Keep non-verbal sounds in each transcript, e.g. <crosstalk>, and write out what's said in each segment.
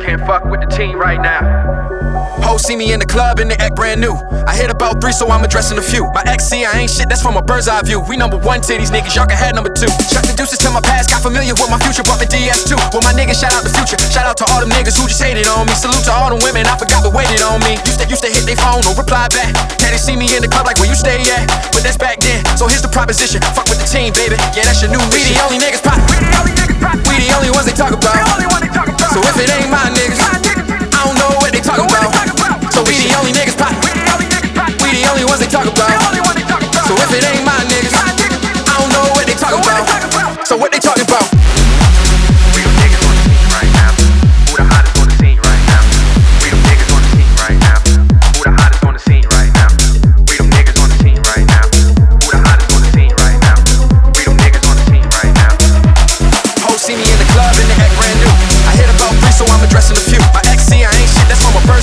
Can't fuck with the team right now. Hoes see me in the club and they act brand new. I hit about three, so I'm addressing a few. My ex see I ain't shit, that's from a bird's eye view. We number one to these niggas, y'all can have number two. Shut the deuces to my past, got familiar with my future, bought the DS2. With my niggas, shout out the future. Shout out to all them niggas who just hated on me. Salute to all them women, I forgot but waited on me. Used to, used to hit their phone, no reply back. Now they see me in the club like where you stay at. But that's back then, so here's the proposition. Fuck with the team, baby. Yeah, that's your new We the only niggas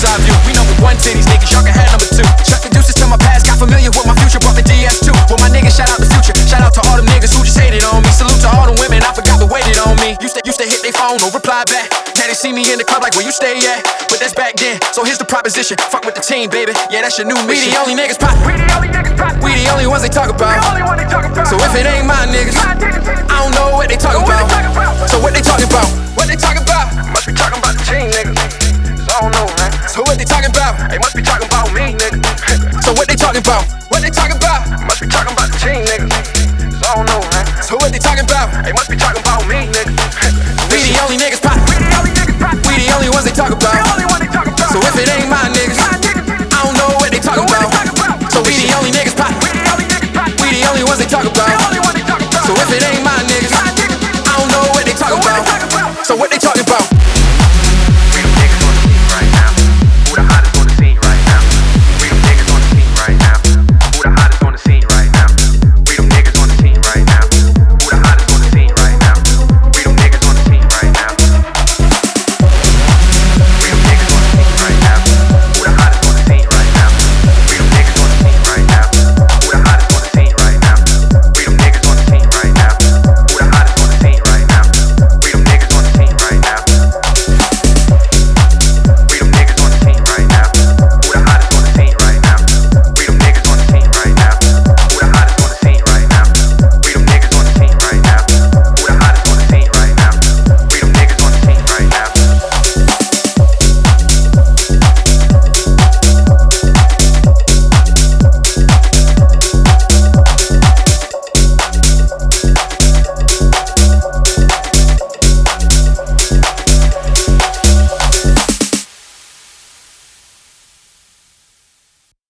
eye view. We number one to these niggas, y'all can have number two. The deuces to my past, got familiar with my future, brought the DS2. With my niggas, shout out phone, no reply back. Now they see me in the club like where you stay at. But that's back then, so here's the proposition. Fuck with the team, baby. Yeah, that's your new We the only niggas pop. We the only niggas pop. We the only ones they talk the about. only one they talk about. So if it ain't my niggas, My niggas, I don't know what they talking about. talking about? So what they talking about? What they talking about? must be talking about the team, niggas. So I don't know, man. So what they talking about? They must be talking about me, nigga. <laughs> So what they talking about? What they talking about? must be talking about the team, niggas. So I don't know, man. So what they talking about? They must be talking